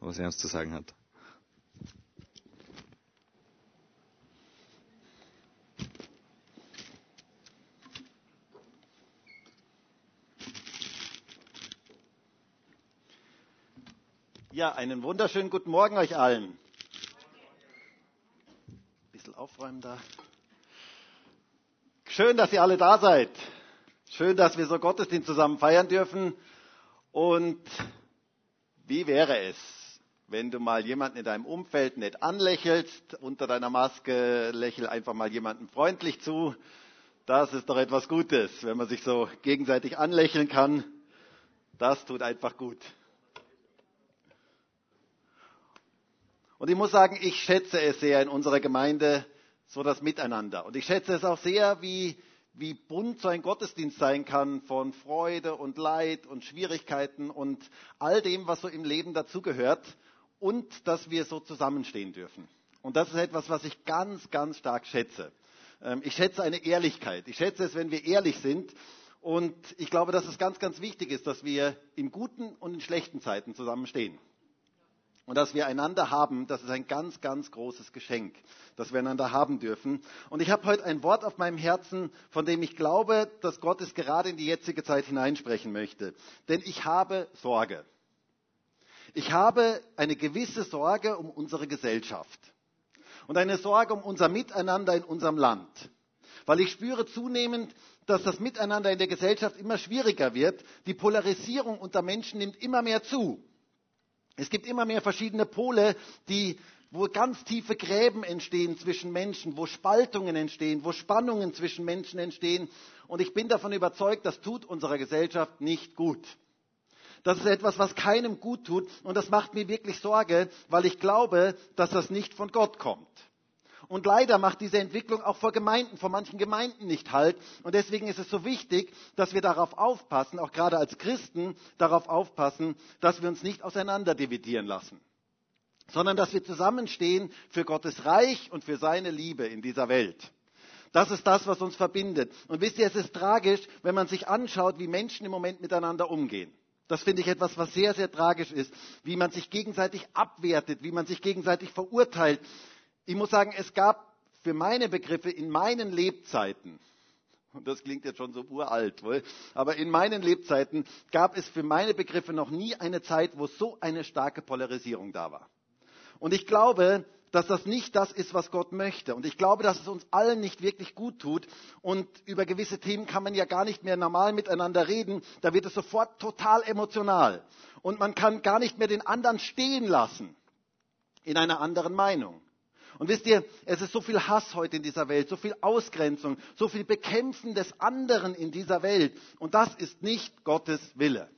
was er uns zu sagen hat. Ja, einen wunderschönen guten Morgen euch allen. Ein bisschen aufräumen da. Schön, dass ihr alle da seid. Schön, dass wir so Gottesdienst zusammen feiern dürfen. Und wie wäre es, wenn du mal jemanden in deinem Umfeld nett anlächelst, unter deiner Maske lächel einfach mal jemanden freundlich zu. Das ist doch etwas Gutes, wenn man sich so gegenseitig anlächeln kann. Das tut einfach gut. Und ich muss sagen, ich schätze es sehr in unserer Gemeinde, so das Miteinander. Und ich schätze es auch sehr, wie, wie bunt so ein Gottesdienst sein kann von Freude und Leid und Schwierigkeiten und all dem, was so im Leben dazugehört. Und dass wir so zusammenstehen dürfen. Und das ist etwas, was ich ganz, ganz stark schätze. Ähm, ich schätze eine Ehrlichkeit. Ich schätze es, wenn wir ehrlich sind. Und ich glaube, dass es ganz, ganz wichtig ist, dass wir in guten und in schlechten Zeiten zusammenstehen. Und dass wir einander haben, das ist ein ganz, ganz großes Geschenk, dass wir einander haben dürfen. Und ich habe heute ein Wort auf meinem Herzen, von dem ich glaube, dass Gott es gerade in die jetzige Zeit hineinsprechen möchte. Denn ich habe Sorge. Ich habe eine gewisse Sorge um unsere Gesellschaft und eine Sorge um unser Miteinander in unserem Land. Weil ich spüre zunehmend, dass das Miteinander in der Gesellschaft immer schwieriger wird. Die Polarisierung unter Menschen nimmt immer mehr zu. Es gibt immer mehr verschiedene Pole, die, wo ganz tiefe Gräben entstehen zwischen Menschen, wo Spaltungen entstehen, wo Spannungen zwischen Menschen entstehen. Und ich bin davon überzeugt, das tut unserer Gesellschaft nicht gut. Das ist etwas, was keinem gut tut. Und das macht mir wirklich Sorge, weil ich glaube, dass das nicht von Gott kommt. Und leider macht diese Entwicklung auch vor Gemeinden, vor manchen Gemeinden nicht halt. Und deswegen ist es so wichtig, dass wir darauf aufpassen, auch gerade als Christen darauf aufpassen, dass wir uns nicht auseinander dividieren lassen, sondern dass wir zusammenstehen für Gottes Reich und für seine Liebe in dieser Welt. Das ist das, was uns verbindet. Und wisst ihr, es ist tragisch, wenn man sich anschaut, wie Menschen im Moment miteinander umgehen. Das finde ich etwas, was sehr, sehr tragisch ist, wie man sich gegenseitig abwertet, wie man sich gegenseitig verurteilt, ich muss sagen, es gab für meine Begriffe in meinen Lebzeiten, und das klingt jetzt schon so uralt, wohl, aber in meinen Lebzeiten gab es für meine Begriffe noch nie eine Zeit, wo so eine starke Polarisierung da war. Und ich glaube, dass das nicht das ist, was Gott möchte. Und ich glaube, dass es uns allen nicht wirklich gut tut. Und über gewisse Themen kann man ja gar nicht mehr normal miteinander reden. Da wird es sofort total emotional. Und man kann gar nicht mehr den anderen stehen lassen in einer anderen Meinung. Und wisst ihr, es ist so viel Hass heute in dieser Welt, so viel Ausgrenzung, so viel Bekämpfen des anderen in dieser Welt. Und das ist nicht Gottes Wille.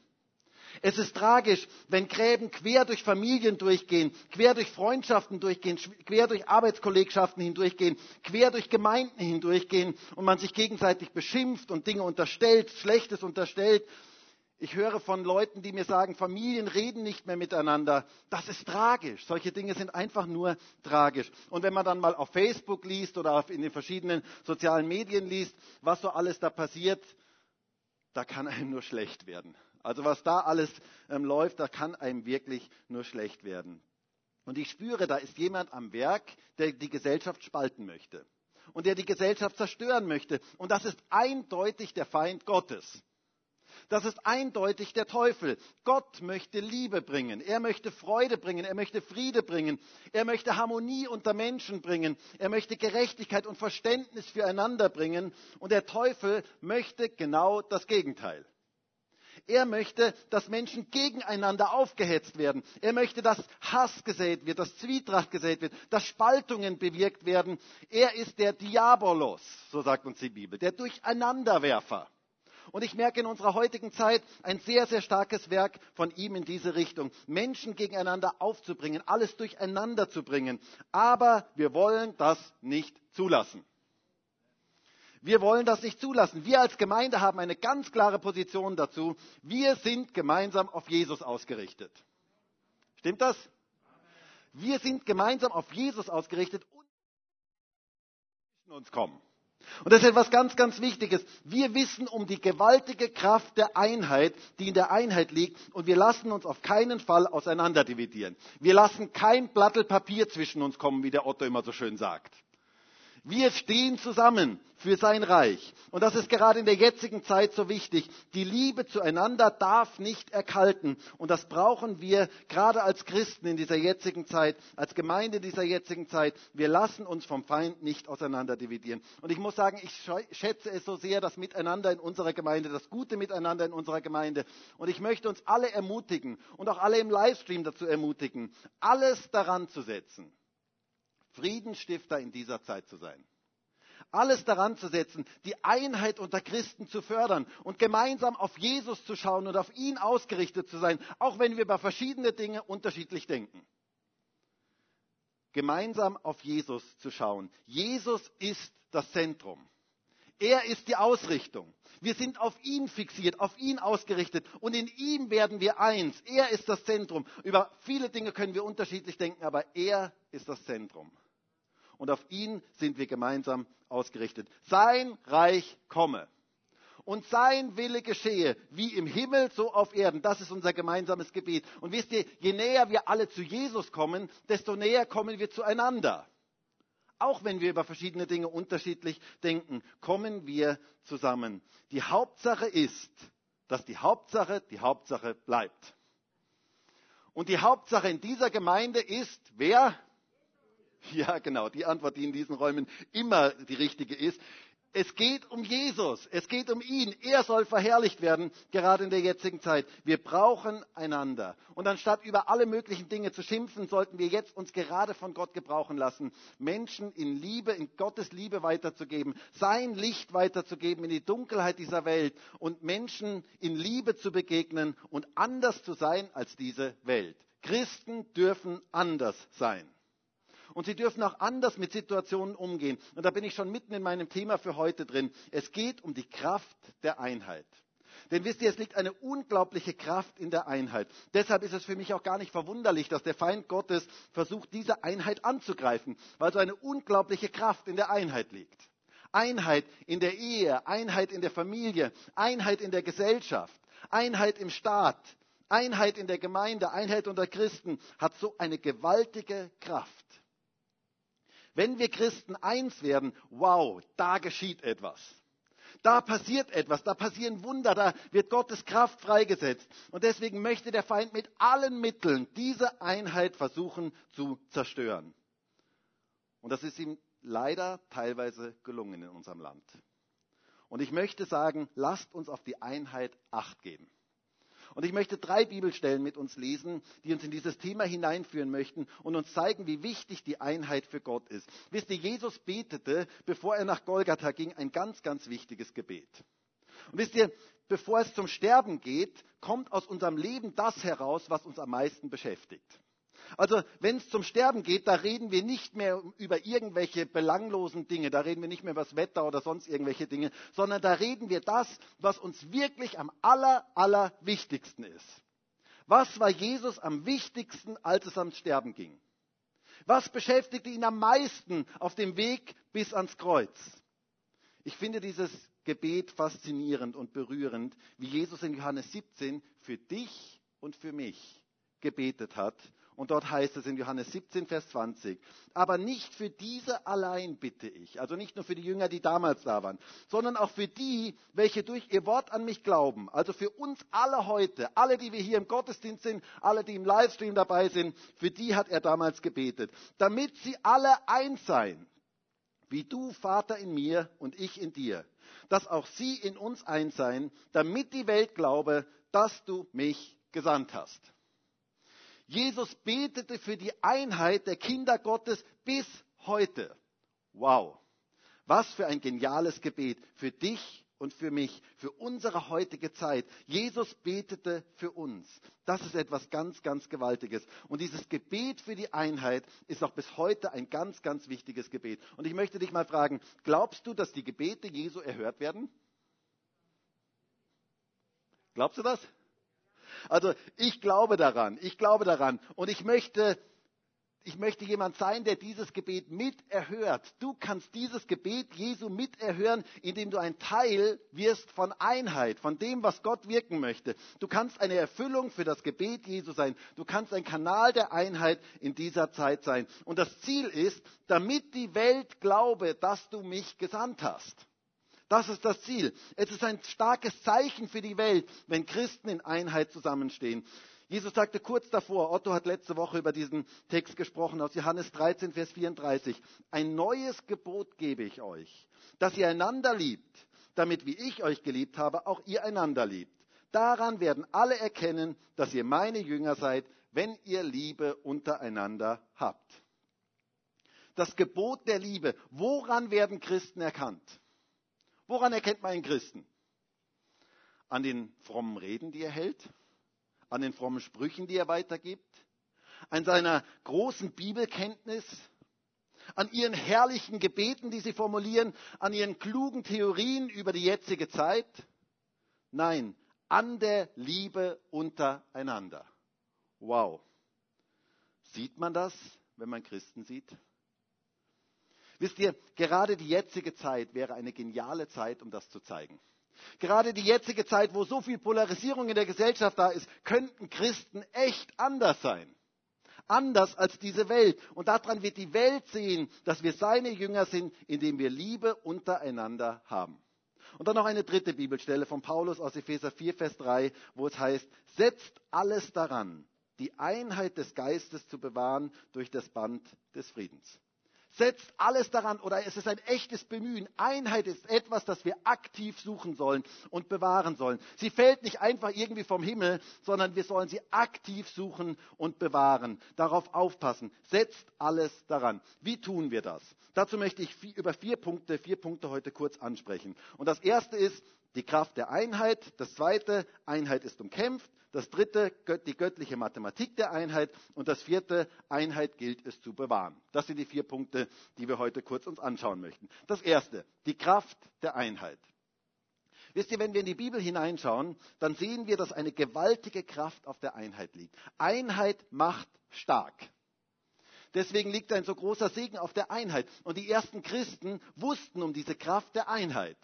Es ist tragisch, wenn Gräben quer durch Familien durchgehen, quer durch Freundschaften durchgehen, quer durch Arbeitskollegschaften hindurchgehen, quer durch Gemeinden hindurchgehen und man sich gegenseitig beschimpft und Dinge unterstellt, Schlechtes unterstellt ich höre von Leuten, die mir sagen, Familien reden nicht mehr miteinander. Das ist tragisch. Solche Dinge sind einfach nur tragisch. Und wenn man dann mal auf Facebook liest oder in den verschiedenen sozialen Medien liest, was so alles da passiert, da kann einem nur schlecht werden. Also was da alles ähm, läuft, da kann einem wirklich nur schlecht werden. Und ich spüre, da ist jemand am Werk, der die Gesellschaft spalten möchte und der die Gesellschaft zerstören möchte. Und das ist eindeutig der Feind Gottes. Das ist eindeutig der Teufel. Gott möchte Liebe bringen. Er möchte Freude bringen. Er möchte Friede bringen. Er möchte Harmonie unter Menschen bringen. Er möchte Gerechtigkeit und Verständnis füreinander bringen. Und der Teufel möchte genau das Gegenteil. Er möchte, dass Menschen gegeneinander aufgehetzt werden. Er möchte, dass Hass gesät wird, dass Zwietracht gesät wird, dass Spaltungen bewirkt werden. Er ist der Diabolos, so sagt uns die Bibel, der Durcheinanderwerfer. Und ich merke in unserer heutigen Zeit ein sehr, sehr starkes Werk von ihm in diese Richtung. Menschen gegeneinander aufzubringen, alles durcheinander zu bringen. Aber wir wollen das nicht zulassen. Wir wollen das nicht zulassen. Wir als Gemeinde haben eine ganz klare Position dazu. Wir sind gemeinsam auf Jesus ausgerichtet. Stimmt das? Wir sind gemeinsam auf Jesus ausgerichtet und uns kommen. Und das ist etwas ganz, ganz Wichtiges. Wir wissen um die gewaltige Kraft der Einheit, die in der Einheit liegt, und wir lassen uns auf keinen Fall auseinanderdividieren. Wir lassen kein Blattel Papier zwischen uns kommen, wie der Otto immer so schön sagt. Wir stehen zusammen für sein Reich. Und das ist gerade in der jetzigen Zeit so wichtig. Die Liebe zueinander darf nicht erkalten. Und das brauchen wir gerade als Christen in dieser jetzigen Zeit, als Gemeinde dieser jetzigen Zeit. Wir lassen uns vom Feind nicht auseinander dividieren. Und ich muss sagen, ich schätze es so sehr, das Miteinander in unserer Gemeinde, das gute Miteinander in unserer Gemeinde. Und ich möchte uns alle ermutigen und auch alle im Livestream dazu ermutigen, alles daran zu setzen Friedensstifter in dieser Zeit zu sein. Alles daran zu setzen, die Einheit unter Christen zu fördern und gemeinsam auf Jesus zu schauen und auf ihn ausgerichtet zu sein, auch wenn wir über verschiedene Dinge unterschiedlich denken. Gemeinsam auf Jesus zu schauen. Jesus ist das Zentrum. Er ist die Ausrichtung. Wir sind auf ihn fixiert, auf ihn ausgerichtet und in ihm werden wir eins. Er ist das Zentrum. Über viele Dinge können wir unterschiedlich denken, aber er ist das Zentrum und auf ihn sind wir gemeinsam ausgerichtet. Sein Reich komme und sein Wille geschehe, wie im Himmel, so auf Erden. Das ist unser gemeinsames Gebet. Und wisst ihr, je näher wir alle zu Jesus kommen, desto näher kommen wir zueinander. Auch wenn wir über verschiedene Dinge unterschiedlich denken, kommen wir zusammen. Die Hauptsache ist, dass die Hauptsache die Hauptsache bleibt. Und die Hauptsache in dieser Gemeinde ist, wer? Ja, genau, die Antwort, die in diesen Räumen immer die richtige ist. Es geht um Jesus, es geht um ihn. Er soll verherrlicht werden, gerade in der jetzigen Zeit. Wir brauchen einander. Und anstatt über alle möglichen Dinge zu schimpfen, sollten wir jetzt uns gerade von Gott gebrauchen lassen, Menschen in Liebe, in Gottes Liebe weiterzugeben, sein Licht weiterzugeben in die Dunkelheit dieser Welt und Menschen in Liebe zu begegnen und anders zu sein als diese Welt. Christen dürfen anders sein. Und sie dürfen auch anders mit Situationen umgehen. Und da bin ich schon mitten in meinem Thema für heute drin. Es geht um die Kraft der Einheit. Denn wisst ihr, es liegt eine unglaubliche Kraft in der Einheit. Deshalb ist es für mich auch gar nicht verwunderlich, dass der Feind Gottes versucht, diese Einheit anzugreifen, weil so eine unglaubliche Kraft in der Einheit liegt. Einheit in der Ehe, Einheit in der Familie, Einheit in der Gesellschaft, Einheit im Staat, Einheit in der Gemeinde, Einheit unter Christen hat so eine gewaltige Kraft. Wenn wir Christen eins werden, wow, da geschieht etwas. Da passiert etwas, da passieren Wunder, da wird Gottes Kraft freigesetzt. Und deswegen möchte der Feind mit allen Mitteln diese Einheit versuchen zu zerstören. Und das ist ihm leider teilweise gelungen in unserem Land. Und ich möchte sagen, lasst uns auf die Einheit acht geben. Und ich möchte drei Bibelstellen mit uns lesen, die uns in dieses Thema hineinführen möchten und uns zeigen, wie wichtig die Einheit für Gott ist. Wisst ihr, Jesus betete, bevor er nach Golgatha ging, ein ganz, ganz wichtiges Gebet. Und wisst ihr, bevor es zum Sterben geht, kommt aus unserem Leben das heraus, was uns am meisten beschäftigt. Also wenn es zum Sterben geht, da reden wir nicht mehr über irgendwelche belanglosen Dinge, da reden wir nicht mehr über das Wetter oder sonst irgendwelche Dinge, sondern da reden wir das, was uns wirklich am aller, aller wichtigsten ist. Was war Jesus am wichtigsten, als es ans Sterben ging? Was beschäftigte ihn am meisten auf dem Weg bis ans Kreuz? Ich finde dieses Gebet faszinierend und berührend, wie Jesus in Johannes 17 für dich und für mich gebetet hat und dort heißt es in Johannes 17, Vers 20, aber nicht für diese allein bitte ich, also nicht nur für die Jünger, die damals da waren, sondern auch für die, welche durch ihr Wort an mich glauben, also für uns alle heute, alle, die wir hier im Gottesdienst sind, alle, die im Livestream dabei sind, für die hat er damals gebetet, damit sie alle eins seien, wie du, Vater, in mir und ich in dir, dass auch sie in uns eins seien, damit die Welt glaube, dass du mich gesandt hast. Jesus betete für die Einheit der Kinder Gottes bis heute. Wow. Was für ein geniales Gebet für dich und für mich, für unsere heutige Zeit. Jesus betete für uns. Das ist etwas ganz, ganz Gewaltiges. Und dieses Gebet für die Einheit ist auch bis heute ein ganz, ganz wichtiges Gebet. Und ich möchte dich mal fragen, glaubst du, dass die Gebete Jesu erhört werden? Glaubst du das? Also ich glaube daran, ich glaube daran. Und ich möchte ich möchte jemand sein, der dieses Gebet miterhört. Du kannst dieses Gebet Jesu miterhören, indem du ein Teil wirst von Einheit, von dem, was Gott wirken möchte. Du kannst eine Erfüllung für das Gebet Jesu sein. Du kannst ein Kanal der Einheit in dieser Zeit sein. Und das Ziel ist, damit die Welt glaube, dass du mich gesandt hast. Das ist das Ziel. Es ist ein starkes Zeichen für die Welt, wenn Christen in Einheit zusammenstehen. Jesus sagte kurz davor, Otto hat letzte Woche über diesen Text gesprochen aus Johannes 13, Vers 34, ein neues Gebot gebe ich euch, dass ihr einander liebt, damit wie ich euch geliebt habe, auch ihr einander liebt. Daran werden alle erkennen, dass ihr meine Jünger seid, wenn ihr Liebe untereinander habt. Das Gebot der Liebe. Woran werden Christen erkannt? Woran erkennt man einen Christen? An den frommen Reden, die er hält? an den frommen Sprüchen, die er weitergibt, an seiner großen Bibelkenntnis, an ihren herrlichen Gebeten, die sie formulieren, an ihren klugen Theorien über die jetzige Zeit. Nein, an der Liebe untereinander. Wow. Sieht man das, wenn man Christen sieht? Wisst ihr, gerade die jetzige Zeit wäre eine geniale Zeit, um das zu zeigen. Gerade die jetzige Zeit, wo so viel Polarisierung in der Gesellschaft da ist, könnten Christen echt anders sein. Anders als diese Welt. Und daran wird die Welt sehen, dass wir seine Jünger sind, indem wir Liebe untereinander haben. Und dann noch eine dritte Bibelstelle von Paulus aus Epheser 4, Vers 3, wo es heißt, setzt alles daran, die Einheit des Geistes zu bewahren durch das Band des Friedens setzt alles daran oder es ist ein echtes Bemühen. Einheit ist etwas, das wir aktiv suchen sollen und bewahren sollen. Sie fällt nicht einfach irgendwie vom Himmel, sondern wir sollen sie aktiv suchen und bewahren. Darauf aufpassen. Setzt alles daran. Wie tun wir das? Dazu möchte ich über vier Punkte, vier Punkte heute kurz ansprechen. Und das erste ist, die Kraft der Einheit. Das zweite, Einheit ist umkämpft. Das dritte, die göttliche Mathematik der Einheit. Und das vierte, Einheit gilt es zu bewahren. Das sind die vier Punkte, die wir heute kurz uns anschauen möchten. Das erste, die Kraft der Einheit. Wisst ihr, wenn wir in die Bibel hineinschauen, dann sehen wir, dass eine gewaltige Kraft auf der Einheit liegt. Einheit macht stark. Deswegen liegt ein so großer Segen auf der Einheit. Und die ersten Christen wussten um diese Kraft der Einheit.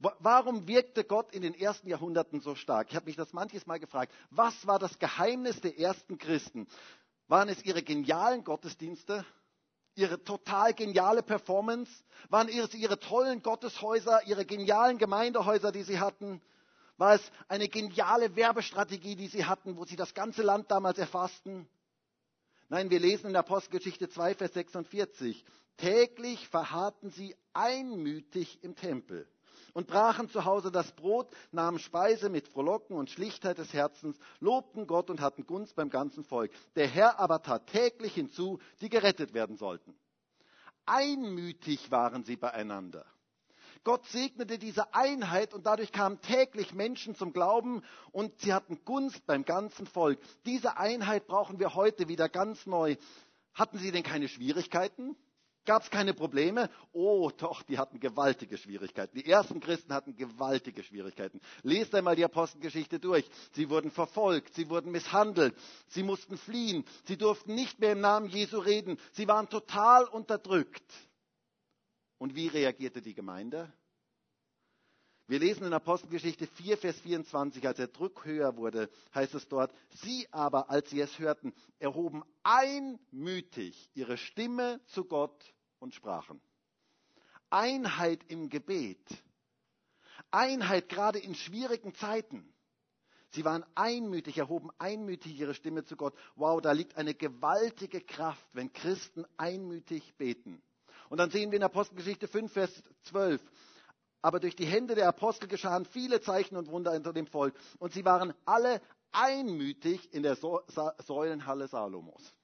Warum wirkte Gott in den ersten Jahrhunderten so stark? Ich habe mich das manches Mal gefragt. Was war das Geheimnis der ersten Christen? Waren es ihre genialen Gottesdienste? Ihre total geniale Performance? Waren es ihre tollen Gotteshäuser, ihre genialen Gemeindehäuser, die sie hatten? War es eine geniale Werbestrategie, die sie hatten, wo sie das ganze Land damals erfassten? Nein, wir lesen in der Apostelgeschichte 2, Vers 46. Täglich verharrten sie einmütig im Tempel und brachen zu Hause das Brot, nahmen Speise mit Frohlocken und Schlichtheit des Herzens, lobten Gott und hatten Gunst beim ganzen Volk. Der Herr aber tat täglich hinzu, die gerettet werden sollten. Einmütig waren sie beieinander. Gott segnete diese Einheit und dadurch kamen täglich Menschen zum Glauben und sie hatten Gunst beim ganzen Volk. Diese Einheit brauchen wir heute wieder ganz neu. Hatten sie denn keine Schwierigkeiten? Gab es keine Probleme? Oh, doch, die hatten gewaltige Schwierigkeiten. Die ersten Christen hatten gewaltige Schwierigkeiten. Lest einmal die Apostelgeschichte durch. Sie wurden verfolgt, sie wurden misshandelt, sie mussten fliehen, sie durften nicht mehr im Namen Jesu reden, sie waren total unterdrückt. Und wie reagierte die Gemeinde? Wir lesen in Apostelgeschichte 4, Vers 24, als der Druck höher wurde, heißt es dort, sie aber, als sie es hörten, erhoben einmütig ihre Stimme zu Gott und sprachen. Einheit im Gebet. Einheit gerade in schwierigen Zeiten. Sie waren einmütig, erhoben einmütig ihre Stimme zu Gott. Wow, da liegt eine gewaltige Kraft, wenn Christen einmütig beten. Und dann sehen wir in Apostelgeschichte 5, Vers 12, aber durch die Hände der Apostel geschahen viele Zeichen und Wunder unter dem Volk. Und sie waren alle einmütig in der Säulenhalle Salomos.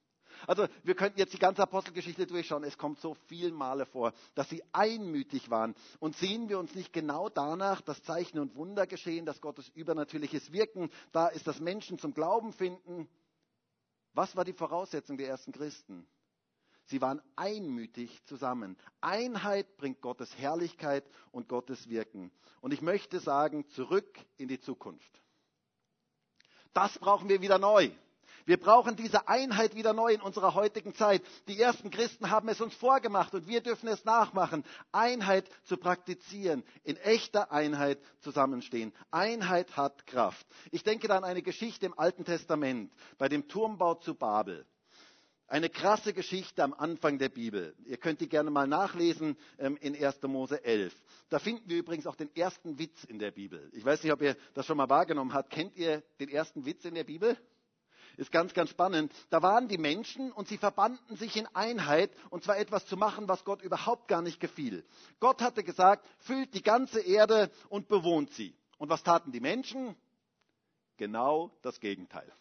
Also wir könnten jetzt die ganze Apostelgeschichte durchschauen. Es kommt so viel Male vor, dass sie einmütig waren. Und sehen wir uns nicht genau danach, dass Zeichen und Wunder geschehen, dass Gottes übernatürliches Wirken da ist, dass Menschen zum Glauben finden. Was war die Voraussetzung der ersten Christen? Sie waren einmütig zusammen. Einheit bringt Gottes Herrlichkeit und Gottes Wirken. Und ich möchte sagen, zurück in die Zukunft. Das brauchen wir wieder neu. Wir brauchen diese Einheit wieder neu in unserer heutigen Zeit. Die ersten Christen haben es uns vorgemacht und wir dürfen es nachmachen. Einheit zu praktizieren, in echter Einheit zusammenstehen. Einheit hat Kraft. Ich denke da an eine Geschichte im Alten Testament bei dem Turmbau zu Babel. Eine krasse Geschichte am Anfang der Bibel. Ihr könnt die gerne mal nachlesen ähm, in 1. Mose 11. Da finden wir übrigens auch den ersten Witz in der Bibel. Ich weiß nicht, ob ihr das schon mal wahrgenommen habt. Kennt ihr den ersten Witz in der Bibel? Ist ganz, ganz spannend. Da waren die Menschen und sie verbanden sich in Einheit und zwar etwas zu machen, was Gott überhaupt gar nicht gefiel. Gott hatte gesagt, füllt die ganze Erde und bewohnt sie. Und was taten die Menschen? Genau das Gegenteil.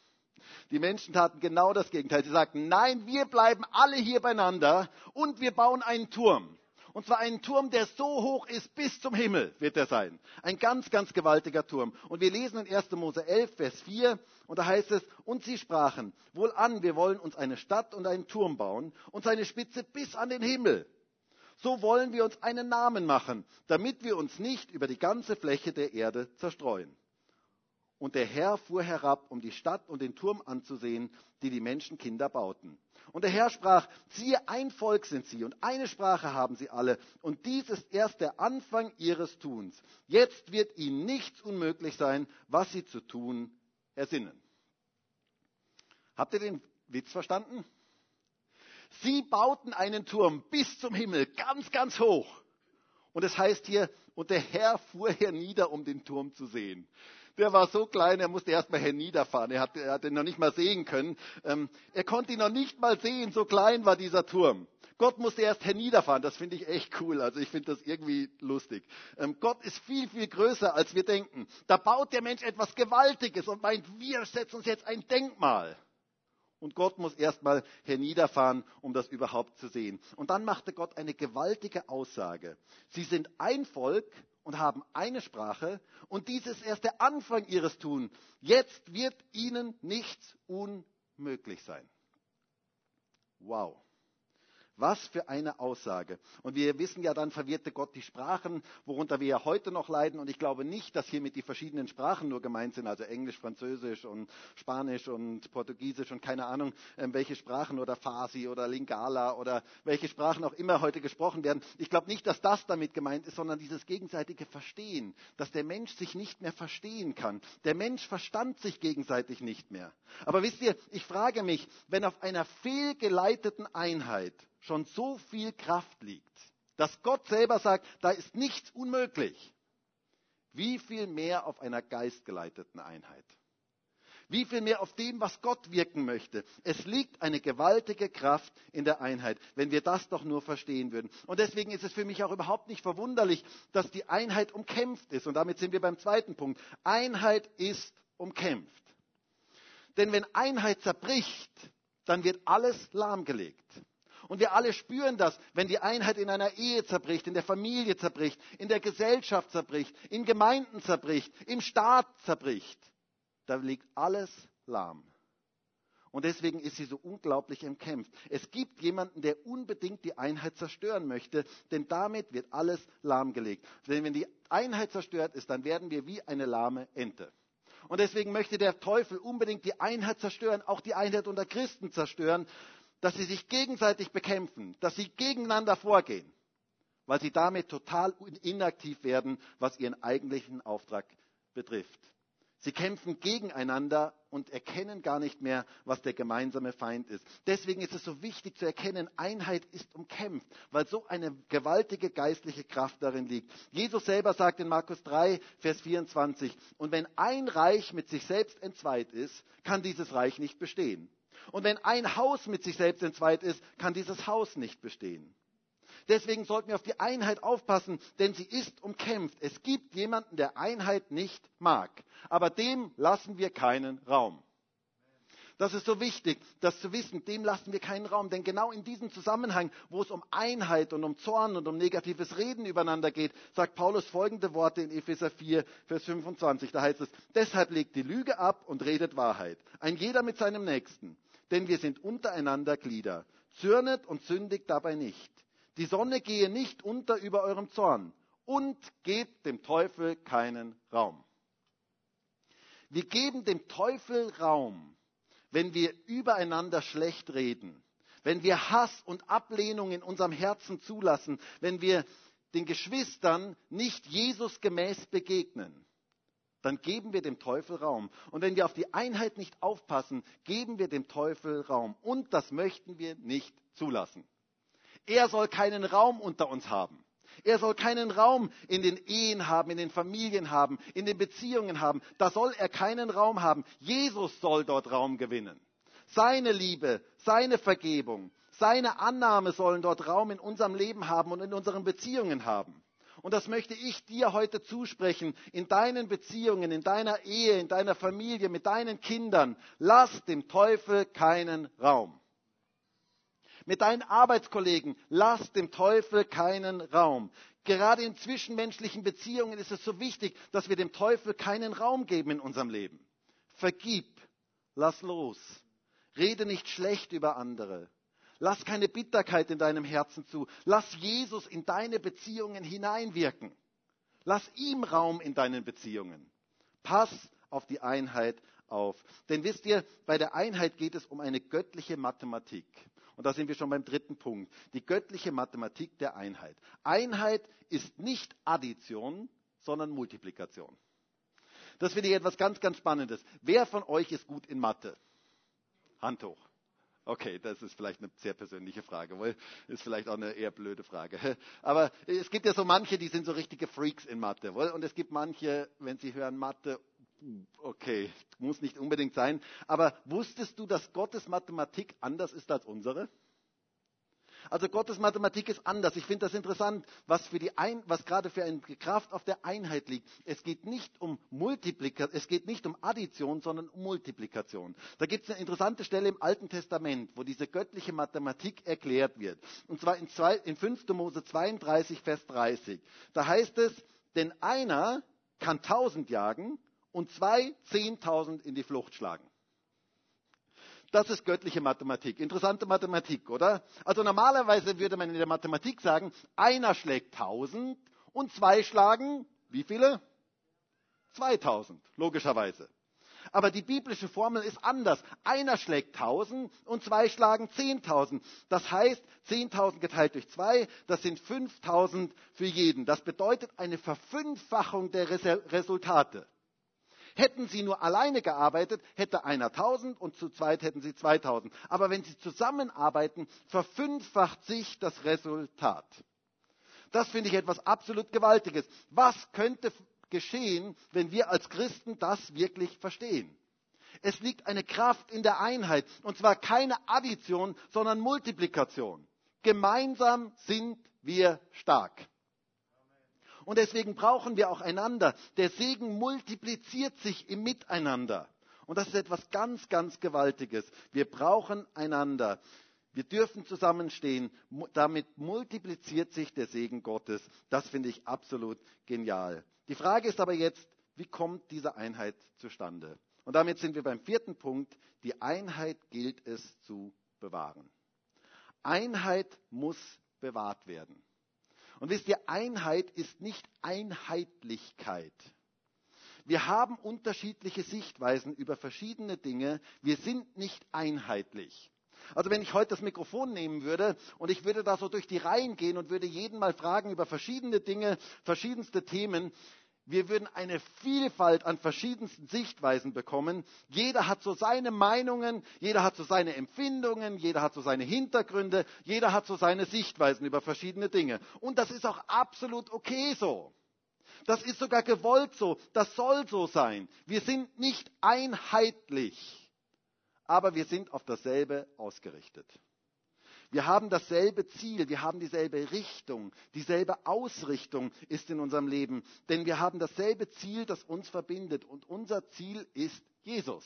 Die Menschen taten genau das Gegenteil. Sie sagten, nein, wir bleiben alle hier beieinander und wir bauen einen Turm. Und zwar einen Turm, der so hoch ist bis zum Himmel wird er sein. Ein ganz, ganz gewaltiger Turm. Und wir lesen in 1. Mose 11, Vers 4, und da heißt es, und sie sprachen, wohlan, wir wollen uns eine Stadt und einen Turm bauen und seine Spitze bis an den Himmel. So wollen wir uns einen Namen machen, damit wir uns nicht über die ganze Fläche der Erde zerstreuen. Und der Herr fuhr herab, um die Stadt und den Turm anzusehen, die die Menschenkinder bauten. Und der Herr sprach, siehe, ein Volk sind sie und eine Sprache haben sie alle. Und dies ist erst der Anfang ihres Tuns. Jetzt wird ihnen nichts unmöglich sein, was sie zu tun ersinnen. Habt ihr den Witz verstanden? Sie bauten einen Turm bis zum Himmel, ganz, ganz hoch. Und es heißt hier, und der Herr fuhr hernieder, um den Turm zu sehen der war so klein, er musste erst mal herniederfahren. Er hat, er hat ihn noch nicht mal sehen können. Ähm, er konnte ihn noch nicht mal sehen, so klein war dieser Turm. Gott musste erst herniederfahren. Das finde ich echt cool. Also ich finde das irgendwie lustig. Ähm, Gott ist viel, viel größer, als wir denken. Da baut der Mensch etwas Gewaltiges und meint, wir setzen uns jetzt ein Denkmal. Und Gott muss erstmal herniederfahren, um das überhaupt zu sehen. Und dann machte Gott eine gewaltige Aussage. Sie sind ein Volk und haben eine Sprache und dies ist erst der Anfang ihres Tun. Jetzt wird ihnen nichts unmöglich sein. Wow. Was für eine Aussage. Und wir wissen ja, dann verwirrte Gott die Sprachen, worunter wir ja heute noch leiden. Und ich glaube nicht, dass hiermit die verschiedenen Sprachen nur gemeint sind, also Englisch, Französisch und Spanisch und Portugiesisch und keine Ahnung, ähm, welche Sprachen oder Farsi oder Lingala oder welche Sprachen auch immer heute gesprochen werden. Ich glaube nicht, dass das damit gemeint ist, sondern dieses gegenseitige Verstehen, dass der Mensch sich nicht mehr verstehen kann. Der Mensch verstand sich gegenseitig nicht mehr. Aber wisst ihr, ich frage mich, wenn auf einer fehlgeleiteten Einheit schon so viel Kraft liegt, dass Gott selber sagt, da ist nichts unmöglich. Wie viel mehr auf einer geistgeleiteten Einheit? Wie viel mehr auf dem, was Gott wirken möchte? Es liegt eine gewaltige Kraft in der Einheit, wenn wir das doch nur verstehen würden. Und deswegen ist es für mich auch überhaupt nicht verwunderlich, dass die Einheit umkämpft ist. Und damit sind wir beim zweiten Punkt. Einheit ist umkämpft. Denn wenn Einheit zerbricht, dann wird alles lahmgelegt. Und wir alle spüren das, wenn die Einheit in einer Ehe zerbricht, in der Familie zerbricht, in der Gesellschaft zerbricht, in Gemeinden zerbricht, im Staat zerbricht. Da liegt alles lahm. Und deswegen ist sie so unglaublich umkämpft. Es gibt jemanden, der unbedingt die Einheit zerstören möchte, denn damit wird alles lahmgelegt. Denn wenn die Einheit zerstört ist, dann werden wir wie eine lahme Ente. Und deswegen möchte der Teufel unbedingt die Einheit zerstören, auch die Einheit unter Christen zerstören, dass sie sich gegenseitig bekämpfen, dass sie gegeneinander vorgehen, weil sie damit total inaktiv werden, was ihren eigentlichen Auftrag betrifft. Sie kämpfen gegeneinander und erkennen gar nicht mehr, was der gemeinsame Feind ist. Deswegen ist es so wichtig zu erkennen, Einheit ist umkämpft, weil so eine gewaltige geistliche Kraft darin liegt. Jesus selber sagt in Markus 3, Vers 24, und wenn ein Reich mit sich selbst entzweit ist, kann dieses Reich nicht bestehen. Und wenn ein Haus mit sich selbst entzweit ist, kann dieses Haus nicht bestehen. Deswegen sollten wir auf die Einheit aufpassen, denn sie ist umkämpft. Es gibt jemanden, der Einheit nicht mag. Aber dem lassen wir keinen Raum. Das ist so wichtig, das zu wissen, dem lassen wir keinen Raum. Denn genau in diesem Zusammenhang, wo es um Einheit und um Zorn und um negatives Reden übereinander geht, sagt Paulus folgende Worte in Epheser 4, Vers 25. Da heißt es, deshalb legt die Lüge ab und redet Wahrheit. Ein jeder mit seinem Nächsten denn wir sind untereinander Glieder. Zürnet und sündigt dabei nicht. Die Sonne gehe nicht unter über eurem Zorn und gebt dem Teufel keinen Raum. Wir geben dem Teufel Raum, wenn wir übereinander schlecht reden, wenn wir Hass und Ablehnung in unserem Herzen zulassen, wenn wir den Geschwistern nicht Jesus gemäß begegnen, dann geben wir dem Teufel Raum. Und wenn wir auf die Einheit nicht aufpassen, geben wir dem Teufel Raum. Und das möchten wir nicht zulassen. Er soll keinen Raum unter uns haben. Er soll keinen Raum in den Ehen haben, in den Familien haben, in den Beziehungen haben. Da soll er keinen Raum haben. Jesus soll dort Raum gewinnen. Seine Liebe, seine Vergebung, seine Annahme sollen dort Raum in unserem Leben haben und in unseren Beziehungen haben. Und das möchte ich dir heute zusprechen, in deinen Beziehungen, in deiner Ehe, in deiner Familie, mit deinen Kindern. Lass dem Teufel keinen Raum. Mit deinen Arbeitskollegen, lass dem Teufel keinen Raum. Gerade in zwischenmenschlichen Beziehungen ist es so wichtig, dass wir dem Teufel keinen Raum geben in unserem Leben. Vergib, lass los. Rede nicht schlecht über andere. Lass keine Bitterkeit in deinem Herzen zu. Lass Jesus in deine Beziehungen hineinwirken. Lass ihm Raum in deinen Beziehungen. Pass auf die Einheit auf. Denn wisst ihr, bei der Einheit geht es um eine göttliche Mathematik. Und da sind wir schon beim dritten Punkt. Die göttliche Mathematik der Einheit. Einheit ist nicht Addition, sondern Multiplikation. Das finde ich etwas ganz, ganz Spannendes. Wer von euch ist gut in Mathe? Hand hoch. Okay, das ist vielleicht eine sehr persönliche Frage, weil ist vielleicht auch eine eher blöde Frage. Aber es gibt ja so manche, die sind so richtige Freaks in Mathe, und es gibt manche, wenn sie hören Mathe, okay, muss nicht unbedingt sein. Aber wusstest du, dass Gottes Mathematik anders ist als unsere? Also Gottes Mathematik ist anders. Ich finde das interessant, was, Ein was gerade für eine Kraft auf der Einheit liegt. Es geht nicht um Multiplikation, es geht nicht um Addition, sondern um Multiplikation. Da gibt es eine interessante Stelle im Alten Testament, wo diese göttliche Mathematik erklärt wird. Und zwar in, zwei, in 5. Mose 32, Vers 30. Da heißt es, denn einer kann tausend jagen und zwei zehntausend in die Flucht schlagen. Das ist göttliche Mathematik. Interessante Mathematik, oder? Also normalerweise würde man in der Mathematik sagen, einer schlägt 1000 und zwei schlagen, wie viele? 2000, logischerweise. Aber die biblische Formel ist anders. Einer schlägt 1000 und zwei schlagen 10.000. Das heißt, 10.000 geteilt durch zwei, das sind 5.000 für jeden. Das bedeutet eine Verfünffachung der Resultate. Hätten sie nur alleine gearbeitet, hätte einer 1000 und zu zweit hätten sie 2000. Aber wenn sie zusammenarbeiten, verfünffacht sich das Resultat. Das finde ich etwas absolut Gewaltiges. Was könnte geschehen, wenn wir als Christen das wirklich verstehen? Es liegt eine Kraft in der Einheit. Und zwar keine Addition, sondern Multiplikation. Gemeinsam sind wir stark. Und deswegen brauchen wir auch einander. Der Segen multipliziert sich im Miteinander. Und das ist etwas ganz, ganz Gewaltiges. Wir brauchen einander. Wir dürfen zusammenstehen. Damit multipliziert sich der Segen Gottes. Das finde ich absolut genial. Die Frage ist aber jetzt, wie kommt diese Einheit zustande? Und damit sind wir beim vierten Punkt. Die Einheit gilt es zu bewahren. Einheit muss bewahrt werden. Und wisst ihr, Einheit ist nicht Einheitlichkeit. Wir haben unterschiedliche Sichtweisen über verschiedene Dinge. Wir sind nicht einheitlich. Also wenn ich heute das Mikrofon nehmen würde und ich würde da so durch die Reihen gehen und würde jeden mal fragen über verschiedene Dinge, verschiedenste Themen, wir würden eine Vielfalt an verschiedensten Sichtweisen bekommen. Jeder hat so seine Meinungen, jeder hat so seine Empfindungen, jeder hat so seine Hintergründe, jeder hat so seine Sichtweisen über verschiedene Dinge. Und das ist auch absolut okay so. Das ist sogar gewollt so. Das soll so sein. Wir sind nicht einheitlich, aber wir sind auf dasselbe ausgerichtet. Wir haben dasselbe Ziel, wir haben dieselbe Richtung, dieselbe Ausrichtung ist in unserem Leben, denn wir haben dasselbe Ziel, das uns verbindet und unser Ziel ist Jesus.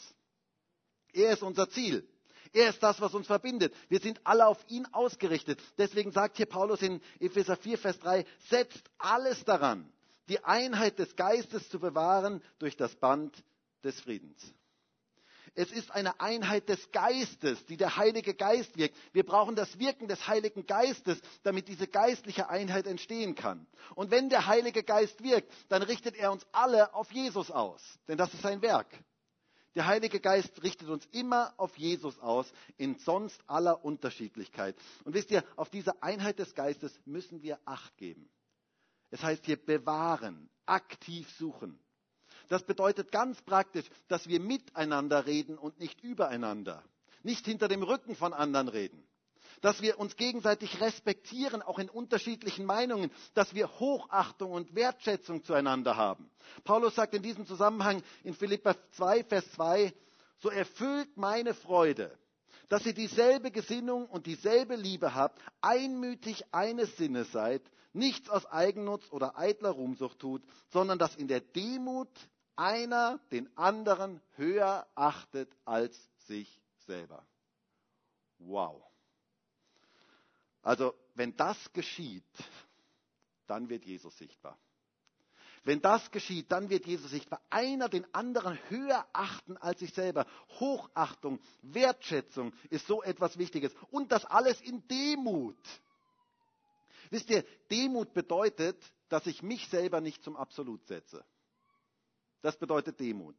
Er ist unser Ziel. Er ist das, was uns verbindet. Wir sind alle auf ihn ausgerichtet. Deswegen sagt hier Paulus in Epheser 4, Vers 3, setzt alles daran, die Einheit des Geistes zu bewahren durch das Band des Friedens. Es ist eine Einheit des Geistes, die der Heilige Geist wirkt. Wir brauchen das Wirken des Heiligen Geistes, damit diese geistliche Einheit entstehen kann. Und wenn der Heilige Geist wirkt, dann richtet er uns alle auf Jesus aus, denn das ist sein Werk. Der Heilige Geist richtet uns immer auf Jesus aus, in sonst aller Unterschiedlichkeit. Und wisst ihr, auf diese Einheit des Geistes müssen wir Acht geben. Es heißt hier bewahren, aktiv suchen. Das bedeutet ganz praktisch, dass wir miteinander reden und nicht übereinander. Nicht hinter dem Rücken von anderen reden dass wir uns gegenseitig respektieren, auch in unterschiedlichen Meinungen, dass wir Hochachtung und Wertschätzung zueinander haben. Paulus sagt in diesem Zusammenhang in Philippa 2, Vers 2, so erfüllt meine Freude, dass ihr dieselbe Gesinnung und dieselbe Liebe habt, einmütig eines Sinnes seid, nichts aus Eigennutz oder eitler Ruhmsucht tut, sondern dass in der Demut einer den anderen höher achtet als sich selber. Wow. Also wenn das geschieht, dann wird Jesus sichtbar. Wenn das geschieht, dann wird Jesus sichtbar. Einer den anderen höher achten als sich selber. Hochachtung, Wertschätzung ist so etwas Wichtiges. Und das alles in Demut. Wisst ihr, Demut bedeutet, dass ich mich selber nicht zum Absolut setze. Das bedeutet Demut.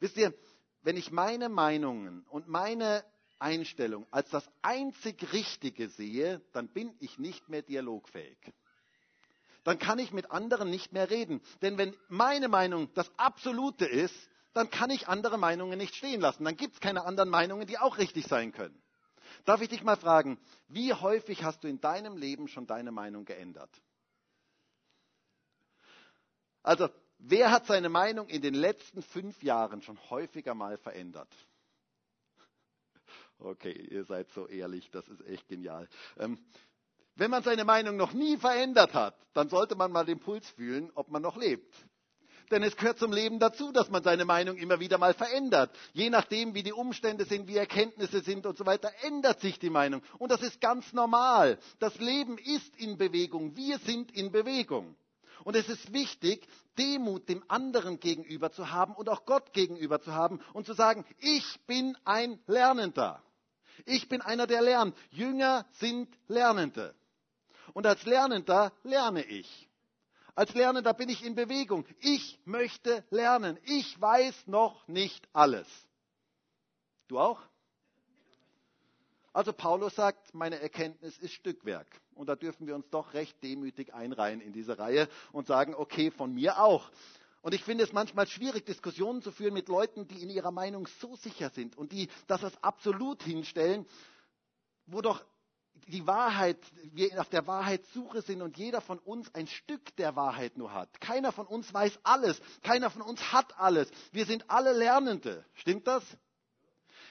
Wisst ihr, wenn ich meine Meinungen und meine Einstellung als das einzig Richtige sehe, dann bin ich nicht mehr dialogfähig. Dann kann ich mit anderen nicht mehr reden. Denn wenn meine Meinung das Absolute ist, dann kann ich andere Meinungen nicht stehen lassen. Dann gibt es keine anderen Meinungen, die auch richtig sein können. Darf ich dich mal fragen, wie häufig hast du in deinem Leben schon deine Meinung geändert? Also, wer hat seine Meinung in den letzten fünf Jahren schon häufiger mal verändert? Okay, ihr seid so ehrlich, das ist echt genial. Ähm, wenn man seine Meinung noch nie verändert hat, dann sollte man mal den Puls fühlen, ob man noch lebt. Denn es gehört zum Leben dazu, dass man seine Meinung immer wieder mal verändert. Je nachdem, wie die Umstände sind, wie Erkenntnisse sind und so weiter, ändert sich die Meinung. Und das ist ganz normal. Das Leben ist in Bewegung. Wir sind in Bewegung. Und es ist wichtig, Demut dem anderen gegenüber zu haben und auch Gott gegenüber zu haben und zu sagen, ich bin ein Lernender. Ich bin einer, der lernt. Jünger sind Lernende. Und als Lernender lerne ich. Als Lernender bin ich in Bewegung. Ich möchte lernen. Ich weiß noch nicht alles. Du auch? Also Paulus sagt, meine Erkenntnis ist Stückwerk. Und da dürfen wir uns doch recht demütig einreihen in diese Reihe und sagen, okay, von mir auch. Und ich finde es manchmal schwierig, Diskussionen zu führen mit Leuten, die in ihrer Meinung so sicher sind und die das als absolut hinstellen, wo doch die Wahrheit, wir auf der Wahrheitssuche sind und jeder von uns ein Stück der Wahrheit nur hat. Keiner von uns weiß alles. Keiner von uns hat alles. Wir sind alle Lernende. Stimmt das?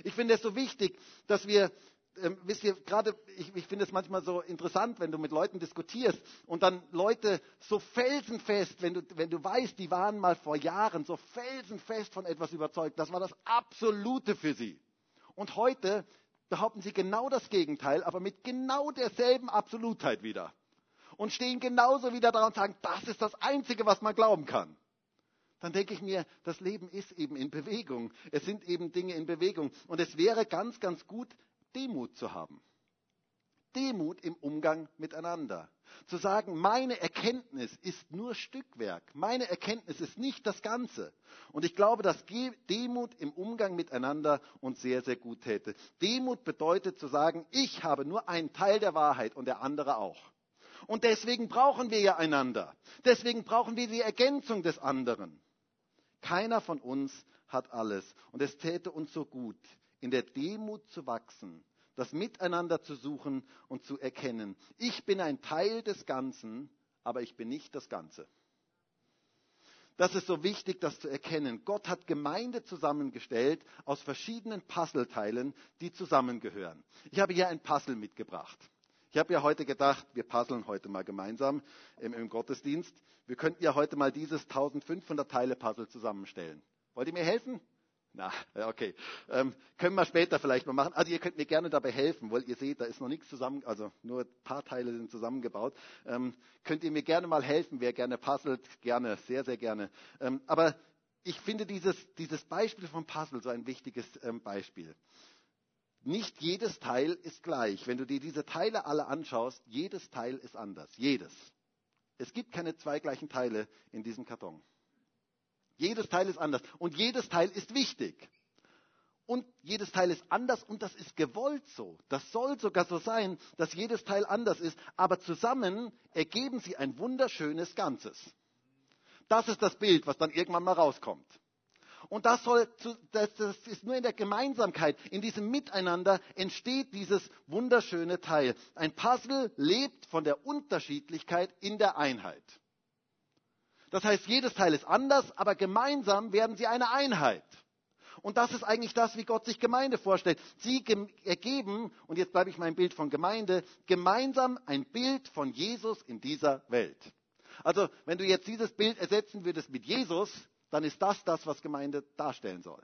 Ich finde es so wichtig, dass wir ähm, wisst ihr, gerade, ich, ich finde es manchmal so interessant, wenn du mit Leuten diskutierst und dann Leute so felsenfest, wenn du, wenn du weißt, die waren mal vor Jahren so felsenfest von etwas überzeugt, das war das Absolute für sie. Und heute behaupten sie genau das Gegenteil, aber mit genau derselben Absolutheit wieder. Und stehen genauso wieder da und sagen, das ist das Einzige, was man glauben kann dann denke ich mir, das Leben ist eben in Bewegung. Es sind eben Dinge in Bewegung. Und es wäre ganz, ganz gut, Demut zu haben. Demut im Umgang miteinander. Zu sagen, meine Erkenntnis ist nur Stückwerk. Meine Erkenntnis ist nicht das Ganze. Und ich glaube, dass Demut im Umgang miteinander uns sehr, sehr gut täte. Demut bedeutet zu sagen, ich habe nur einen Teil der Wahrheit und der andere auch. Und deswegen brauchen wir ja einander. Deswegen brauchen wir die Ergänzung des anderen. Keiner von uns hat alles. Und es täte uns so gut, in der Demut zu wachsen, das Miteinander zu suchen und zu erkennen. Ich bin ein Teil des Ganzen, aber ich bin nicht das Ganze. Das ist so wichtig, das zu erkennen. Gott hat Gemeinde zusammengestellt aus verschiedenen Puzzleteilen, die zusammengehören. Ich habe hier ein Puzzle mitgebracht. Ich habe ja heute gedacht, wir puzzeln heute mal gemeinsam im, im Gottesdienst. Wir könnten ja heute mal dieses 1500 Teile Puzzle zusammenstellen. Wollt ihr mir helfen? Na, okay. Ähm, können wir später vielleicht mal machen. Also ihr könnt mir gerne dabei helfen, weil ihr seht, da ist noch nichts zusammen, also nur ein paar Teile sind zusammengebaut. Ähm, könnt ihr mir gerne mal helfen, wer gerne puzzelt, gerne, sehr, sehr gerne. Ähm, aber ich finde dieses, dieses Beispiel vom Puzzle so ein wichtiges ähm, Beispiel. Nicht jedes Teil ist gleich. Wenn du dir diese Teile alle anschaust, jedes Teil ist anders. Jedes. Es gibt keine zwei gleichen Teile in diesem Karton. Jedes Teil ist anders und jedes Teil ist wichtig. und jedes Teil ist anders und das ist gewollt so. Das soll sogar so sein, dass jedes Teil anders ist, aber zusammen ergeben sie ein wunderschönes Ganzes. Das ist das Bild, was dann irgendwann mal rauskommt. Und das, soll, das, ist nur in der Gemeinsamkeit, in diesem Miteinander entsteht dieses wunderschöne Teil. Ein Puzzle lebt von der Unterschiedlichkeit in der Einheit. Das heißt, jedes Teil ist anders, aber gemeinsam werden sie eine Einheit. Und das ist eigentlich das, wie Gott sich Gemeinde vorstellt. Sie ergeben, und jetzt bleibe ich mein Bild von Gemeinde, gemeinsam ein Bild von Jesus in dieser Welt. Also, wenn du jetzt dieses Bild ersetzen würdest mit Jesus, dann ist das das, was Gemeinde darstellen soll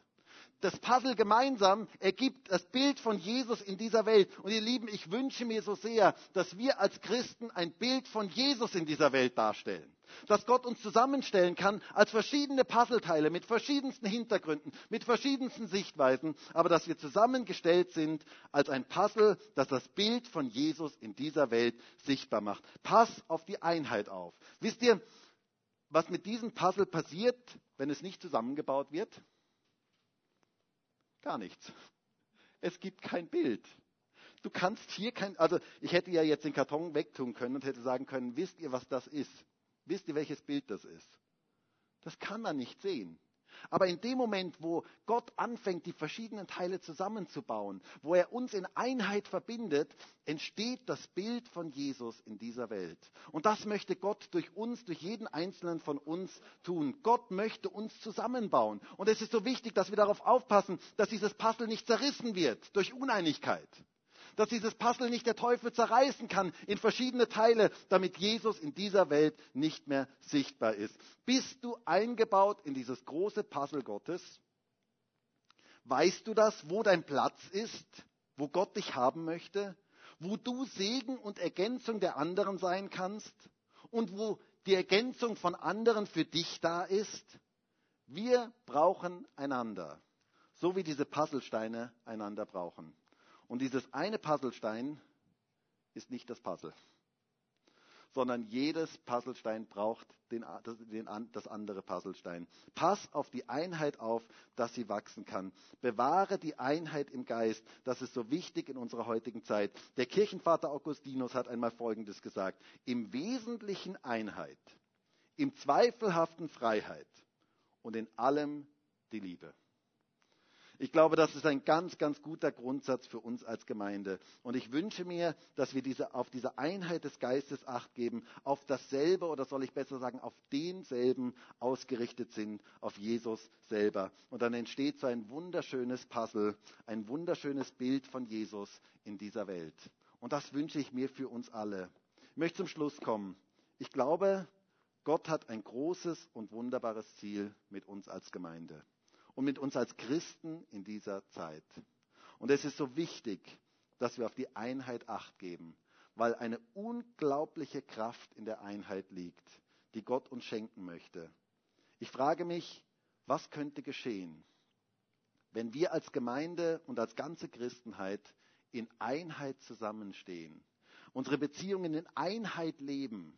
das Puzzle gemeinsam ergibt das Bild von Jesus in dieser Welt. Und ihr Lieben, ich wünsche mir so sehr, dass wir als Christen ein Bild von Jesus in dieser Welt darstellen. Dass Gott uns zusammenstellen kann als verschiedene Puzzleteile mit verschiedensten Hintergründen, mit verschiedensten Sichtweisen, aber dass wir zusammengestellt sind als ein Puzzle, das das Bild von Jesus in dieser Welt sichtbar macht. Pass auf die Einheit auf. Wisst ihr, was mit diesem Puzzle passiert, wenn es nicht zusammengebaut wird? Gar nichts. Es gibt kein Bild. Du kannst hier kein, also ich hätte ja jetzt den Karton wegtun können und hätte sagen können, wisst ihr, was das ist? Wisst ihr, welches Bild das ist? Das kann man nicht sehen. Aber in dem Moment, wo Gott anfängt, die verschiedenen Teile zusammenzubauen, wo er uns in Einheit verbindet, entsteht das Bild von Jesus in dieser Welt. Und das möchte Gott durch uns, durch jeden einzelnen von uns tun. Gott möchte uns zusammenbauen. Und es ist so wichtig, dass wir darauf aufpassen, dass dieses Puzzle nicht zerrissen wird durch Uneinigkeit dass dieses Puzzle nicht der Teufel zerreißen kann in verschiedene Teile, damit Jesus in dieser Welt nicht mehr sichtbar ist. Bist du eingebaut in dieses große Puzzle Gottes? Weißt du das, wo dein Platz ist, wo Gott dich haben möchte, wo du Segen und Ergänzung der anderen sein kannst und wo die Ergänzung von anderen für dich da ist? Wir brauchen einander, so wie diese Puzzlesteine einander brauchen. Und dieses eine Puzzlestein ist nicht das Puzzle, sondern jedes Puzzlestein braucht den, den, das andere Puzzlestein. Pass auf die Einheit auf, dass sie wachsen kann. Bewahre die Einheit im Geist. Das ist so wichtig in unserer heutigen Zeit. Der Kirchenvater Augustinus hat einmal Folgendes gesagt. Im Wesentlichen Einheit, im zweifelhaften Freiheit und in allem die Liebe. Ich glaube, das ist ein ganz, ganz guter Grundsatz für uns als Gemeinde. Und ich wünsche mir, dass wir diese, auf diese Einheit des Geistes acht geben, auf dasselbe oder soll ich besser sagen, auf denselben ausgerichtet sind, auf Jesus selber. Und dann entsteht so ein wunderschönes Puzzle, ein wunderschönes Bild von Jesus in dieser Welt. Und das wünsche ich mir für uns alle. Ich möchte zum Schluss kommen. Ich glaube, Gott hat ein großes und wunderbares Ziel mit uns als Gemeinde und mit uns als Christen in dieser Zeit. Und es ist so wichtig, dass wir auf die Einheit acht geben, weil eine unglaubliche Kraft in der Einheit liegt, die Gott uns schenken möchte. Ich frage mich, was könnte geschehen, wenn wir als Gemeinde und als ganze Christenheit in Einheit zusammenstehen, unsere Beziehungen in Einheit leben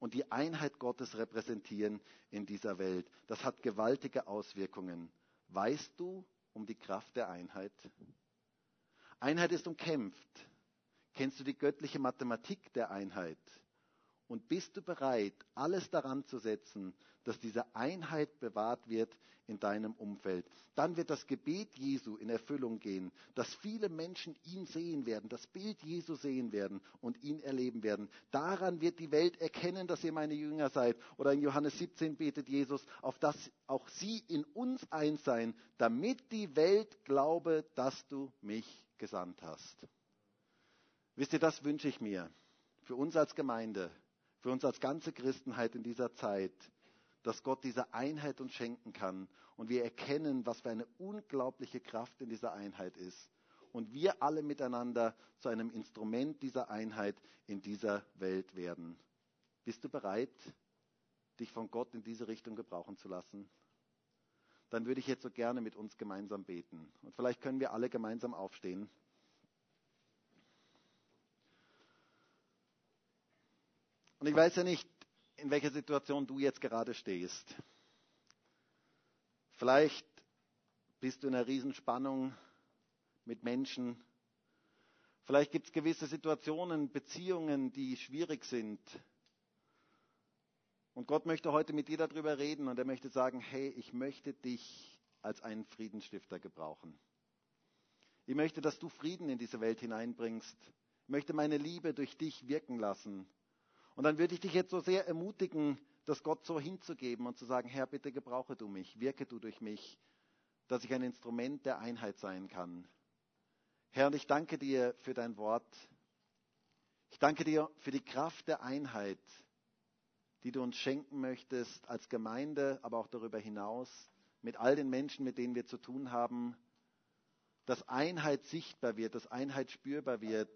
und die Einheit Gottes repräsentieren in dieser Welt. Das hat gewaltige Auswirkungen. Weißt du um die Kraft der Einheit? Einheit ist umkämpft. Kennst du die göttliche Mathematik der Einheit? Und bist du bereit, alles daran zu setzen, dass diese Einheit bewahrt wird in deinem Umfeld? Dann wird das Gebet Jesu in Erfüllung gehen, dass viele Menschen ihn sehen werden, das Bild Jesu sehen werden und ihn erleben werden. Daran wird die Welt erkennen, dass ihr meine Jünger seid. Oder in Johannes 17 betet Jesus, auf dass auch sie in uns eins seien, damit die Welt glaube, dass du mich gesandt hast. Wisst ihr, das wünsche ich mir für uns als Gemeinde für uns als ganze Christenheit in dieser Zeit, dass Gott diese Einheit uns schenken kann und wir erkennen, was für eine unglaubliche Kraft in dieser Einheit ist und wir alle miteinander zu einem Instrument dieser Einheit in dieser Welt werden. Bist du bereit, dich von Gott in diese Richtung gebrauchen zu lassen? Dann würde ich jetzt so gerne mit uns gemeinsam beten. Und vielleicht können wir alle gemeinsam aufstehen. Und ich weiß ja nicht, in welcher Situation du jetzt gerade stehst. Vielleicht bist du in einer Riesenspannung mit Menschen. Vielleicht gibt es gewisse Situationen, Beziehungen, die schwierig sind. Und Gott möchte heute mit dir darüber reden und er möchte sagen, hey, ich möchte dich als einen Friedensstifter gebrauchen. Ich möchte, dass du Frieden in diese Welt hineinbringst. Ich möchte meine Liebe durch dich wirken lassen. Und dann würde ich dich jetzt so sehr ermutigen, das Gott so hinzugeben und zu sagen, Herr, bitte gebrauche du mich, wirke du durch mich, dass ich ein Instrument der Einheit sein kann. Herr, und ich danke dir für dein Wort. Ich danke dir für die Kraft der Einheit, die du uns schenken möchtest als Gemeinde, aber auch darüber hinaus, mit all den Menschen, mit denen wir zu tun haben, dass Einheit sichtbar wird, dass Einheit spürbar wird,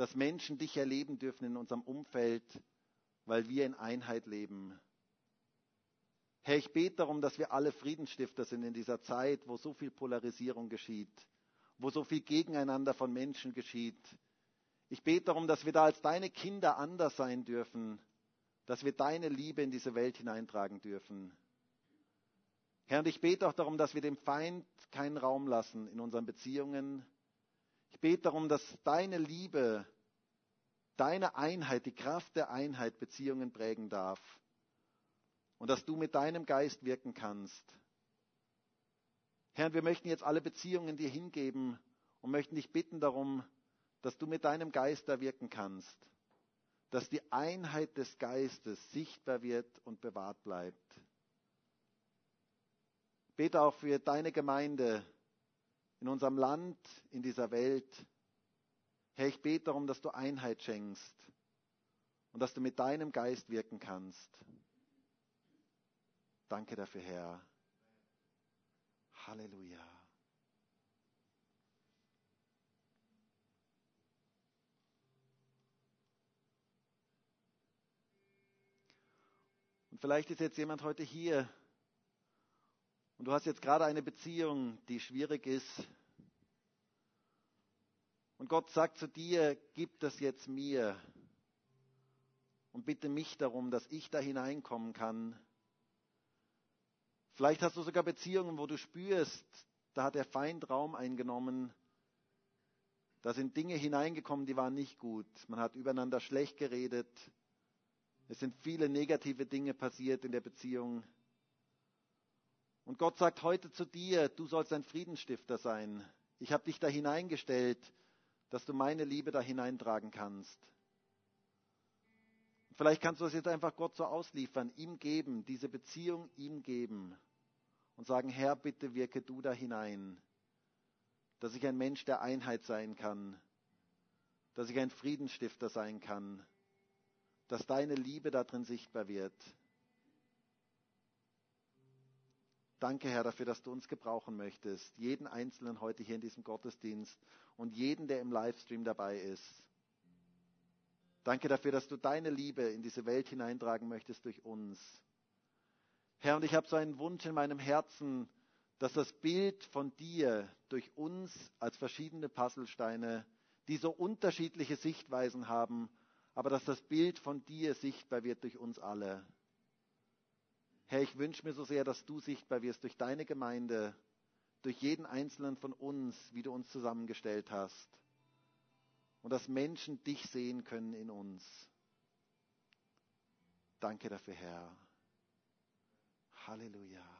dass Menschen dich erleben dürfen in unserem Umfeld, weil wir in Einheit leben. Herr, ich bete darum, dass wir alle Friedensstifter sind in dieser Zeit, wo so viel Polarisierung geschieht, wo so viel Gegeneinander von Menschen geschieht. Ich bete darum, dass wir da als deine Kinder anders sein dürfen, dass wir deine Liebe in diese Welt hineintragen dürfen. Herr, und ich bete auch darum, dass wir dem Feind keinen Raum lassen in unseren Beziehungen. Ich bete darum, dass deine Liebe, deine Einheit, die Kraft der Einheit Beziehungen prägen darf und dass du mit deinem Geist wirken kannst. Herr, wir möchten jetzt alle Beziehungen dir hingeben und möchten dich bitten darum, dass du mit deinem Geist da wirken kannst, dass die Einheit des Geistes sichtbar wird und bewahrt bleibt. Bete auch für deine Gemeinde in unserem Land, in dieser Welt. Herr, ich bete darum, dass du Einheit schenkst und dass du mit deinem Geist wirken kannst. Danke dafür, Herr. Halleluja. Und vielleicht ist jetzt jemand heute hier und du hast jetzt gerade eine Beziehung, die schwierig ist. Und Gott sagt zu dir, gib das jetzt mir und bitte mich darum, dass ich da hineinkommen kann Vielleicht hast du sogar Beziehungen, wo du spürst, da hat der Feind Raum eingenommen. Da sind Dinge hineingekommen, die waren nicht gut. Man hat übereinander schlecht geredet. Es sind viele negative Dinge passiert in der Beziehung. Und Gott sagt heute zu dir, du sollst ein Friedensstifter sein. Ich habe dich da hineingestellt, dass du meine Liebe da hineintragen kannst. Vielleicht kannst du es jetzt einfach Gott so ausliefern, ihm geben, diese Beziehung ihm geben und sagen, Herr, bitte wirke du da hinein, dass ich ein Mensch der Einheit sein kann, dass ich ein Friedensstifter sein kann, dass deine Liebe darin sichtbar wird. Danke, Herr, dafür, dass du uns gebrauchen möchtest, jeden Einzelnen heute hier in diesem Gottesdienst und jeden, der im Livestream dabei ist. Danke dafür, dass du deine Liebe in diese Welt hineintragen möchtest durch uns. Herr, und ich habe so einen Wunsch in meinem Herzen, dass das Bild von dir durch uns als verschiedene Puzzlesteine, die so unterschiedliche Sichtweisen haben, aber dass das Bild von dir sichtbar wird durch uns alle. Herr, ich wünsche mir so sehr, dass du sichtbar wirst durch deine Gemeinde, durch jeden einzelnen von uns, wie du uns zusammengestellt hast. Und dass Menschen dich sehen können in uns. Danke dafür, Herr. Halleluja.